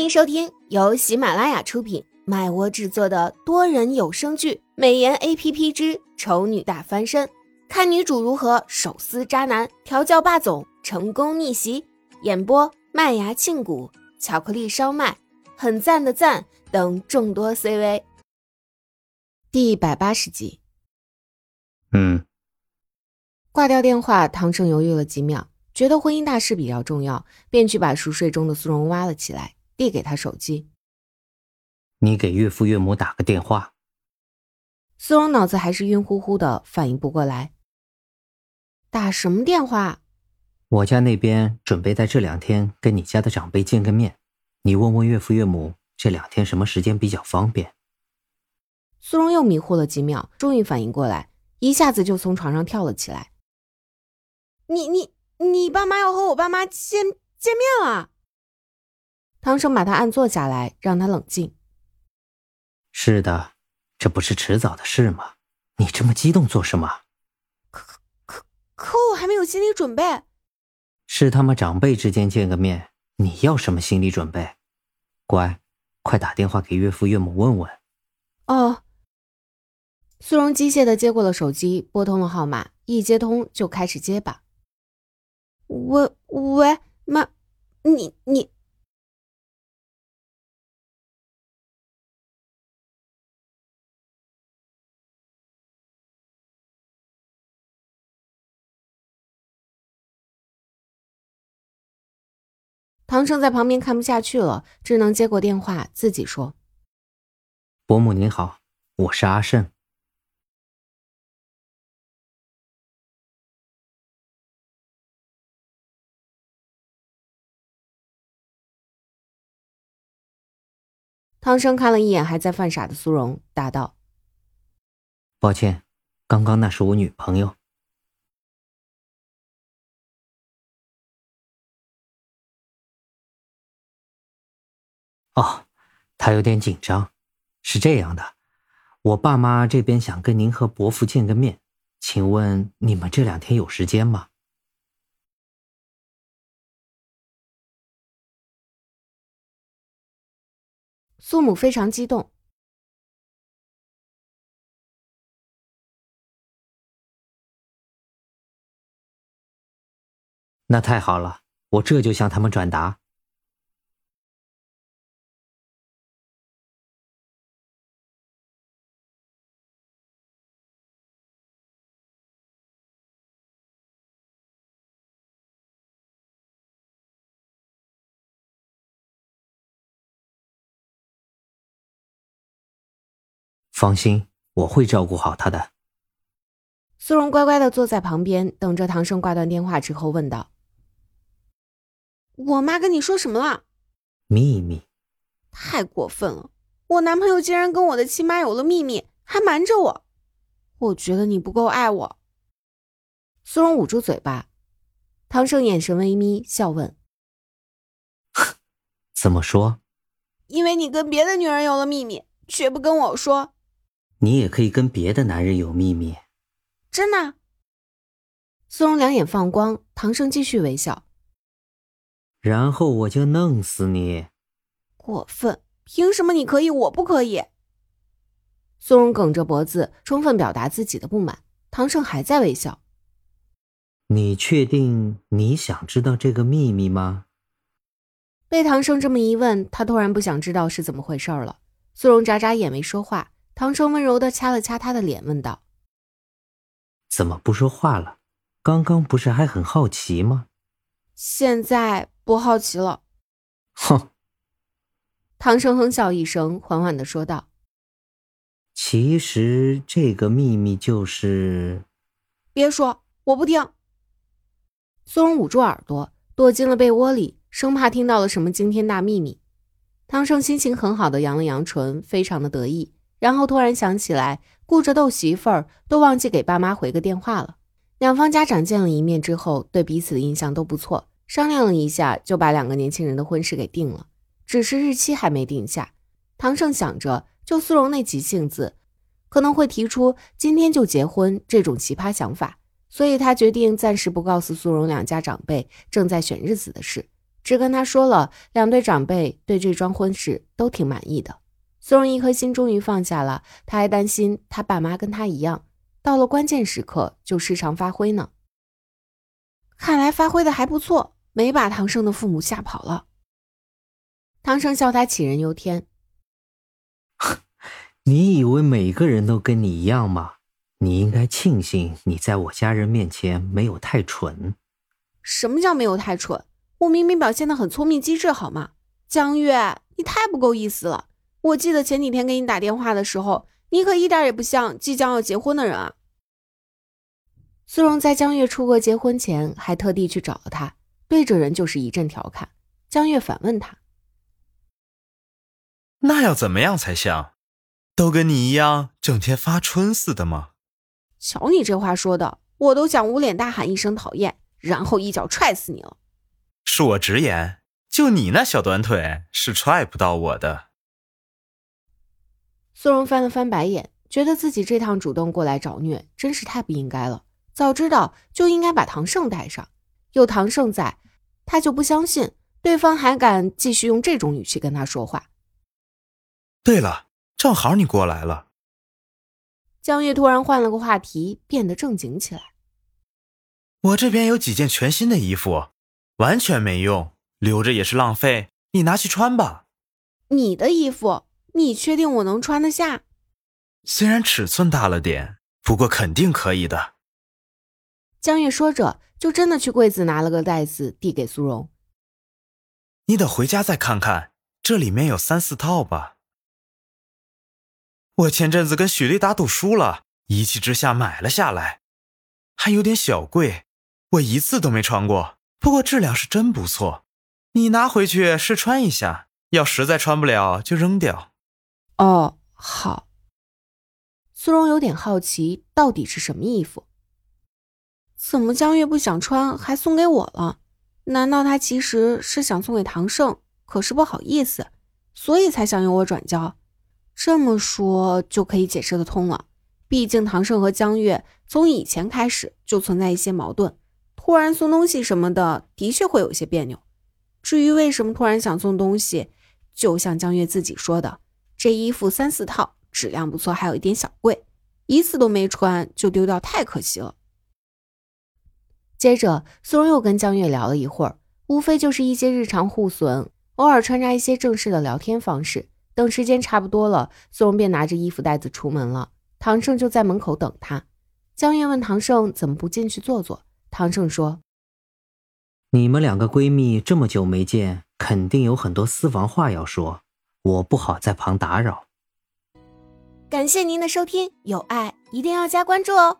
欢迎收听由喜马拉雅出品、麦窝制作的多人有声剧《美颜 A P P 之丑女大翻身》，看女主如何手撕渣男、调教霸总、成功逆袭。演播：麦芽庆谷、巧克力烧麦、很赞的赞等众多 C V。第一百八十集。嗯。挂掉电话，唐盛犹豫了几秒，觉得婚姻大事比较重要，便去把熟睡中的苏荣挖了起来。递给他手机，你给岳父岳母打个电话。苏荣脑子还是晕乎乎的，反应不过来。打什么电话？我家那边准备在这两天跟你家的长辈见个面，你问问岳父岳母这两天什么时间比较方便。苏荣又迷糊了几秒，终于反应过来，一下子就从床上跳了起来。你你你爸妈要和我爸妈见见面了？汤生把他按坐下来，让他冷静。是的，这不是迟早的事吗？你这么激动做什么？可可可，我还没有心理准备。是他们长辈之间见个面，你要什么心理准备？乖，快打电话给岳父岳母问问。哦。苏荣机械的接过了手机，拨通了号码，一接通就开始结巴。喂喂，妈，你你。唐盛在旁边看不下去了，只能接过电话，自己说：“伯母您好，我是阿胜。”唐生看了一眼还在犯傻的苏荣，答道：“抱歉，刚刚那是我女朋友。”哦，他有点紧张。是这样的，我爸妈这边想跟您和伯父见个面，请问你们这两天有时间吗？苏母非常激动。那太好了，我这就向他们转达。放心，我会照顾好他的。苏荣乖乖的坐在旁边，等着唐生挂断电话之后问道：“我妈跟你说什么了？”秘密。太过分了！我男朋友竟然跟我的亲妈有了秘密，还瞒着我。我觉得你不够爱我。苏荣捂住嘴巴，唐胜眼神微眯，笑问：“怎么说？”因为你跟别的女人有了秘密，却不跟我说。你也可以跟别的男人有秘密，真的。苏荣两眼放光，唐生继续微笑。然后我就弄死你！过分！凭什么你可以，我不可以？苏荣梗着脖子，充分表达自己的不满。唐胜还在微笑。你确定你想知道这个秘密吗？被唐生这么一问，他突然不想知道是怎么回事了。苏荣眨眨眼，没说话。唐生温柔的掐了掐他的脸，问道：“怎么不说话了？刚刚不是还很好奇吗？现在不好奇了。”哼。唐生哼笑一声，缓缓的说道：“其实这个秘密就是……别说，我不听。”苏荣捂住耳朵，躲进了被窝里，生怕听到了什么惊天大秘密。唐生心情很好的扬了扬唇，非常的得意。然后突然想起来，顾着逗媳妇儿，都忘记给爸妈回个电话了。两方家长见了一面之后，对彼此的印象都不错，商量了一下，就把两个年轻人的婚事给定了。只是日期还没定下。唐盛想着，就苏荣那急性子，可能会提出今天就结婚这种奇葩想法，所以他决定暂时不告诉苏荣两家长辈正在选日子的事，只跟他说了，两对长辈对这桩婚事都挺满意的。苏荣一颗心终于放下了，他还担心他爸妈跟他一样，到了关键时刻就失常发挥呢。看来发挥的还不错，没把唐胜的父母吓跑了。唐胜笑他杞人忧天：“ 你以为每个人都跟你一样吗？你应该庆幸你在我家人面前没有太蠢。”什么叫没有太蠢？我明明表现的很聪明机智，好吗？江月，你太不够意思了。我记得前几天给你打电话的时候，你可一点也不像即将要结婚的人啊。苏荣在江月出国结婚前，还特地去找了他，对着人就是一阵调侃。江月反问他：“那要怎么样才像？都跟你一样，整天发春似的吗？”瞧你这话说的，我都想捂脸大喊一声讨厌，然后一脚踹死你了。恕我直言，就你那小短腿，是踹不到我的。苏荣翻了翻白眼，觉得自己这趟主动过来找虐，真是太不应该了。早知道就应该把唐胜带上，有唐胜在，他就不相信对方还敢继续用这种语气跟他说话。对了，正好你过来了。江月突然换了个话题，变得正经起来。我这边有几件全新的衣服，完全没用，留着也是浪费，你拿去穿吧。你的衣服？你确定我能穿得下？虽然尺寸大了点，不过肯定可以的。江月说着，就真的去柜子拿了个袋子，递给苏荣。你得回家再看看，这里面有三四套吧。我前阵子跟许丽打赌输了，一气之下买了下来，还有点小贵，我一次都没穿过，不过质量是真不错。你拿回去试穿一下，要实在穿不了就扔掉。哦，好。苏荣有点好奇，到底是什么衣服？怎么江月不想穿，还送给我了？难道他其实是想送给唐胜，可是不好意思，所以才想由我转交？这么说就可以解释得通了。毕竟唐胜和江月从以前开始就存在一些矛盾，突然送东西什么的，的确会有些别扭。至于为什么突然想送东西，就像江月自己说的。这衣服三四套，质量不错，还有一点小贵，一次都没穿就丢掉，太可惜了。接着，苏荣又跟江月聊了一会儿，无非就是一些日常互损，偶尔穿插一些正式的聊天方式。等时间差不多了，苏荣便拿着衣服袋子出门了。唐胜就在门口等他。江月问唐胜怎么不进去坐坐，唐胜说：“你们两个闺蜜这么久没见，肯定有很多私房话要说。”我不好在旁打扰。感谢您的收听，有爱一定要加关注哦。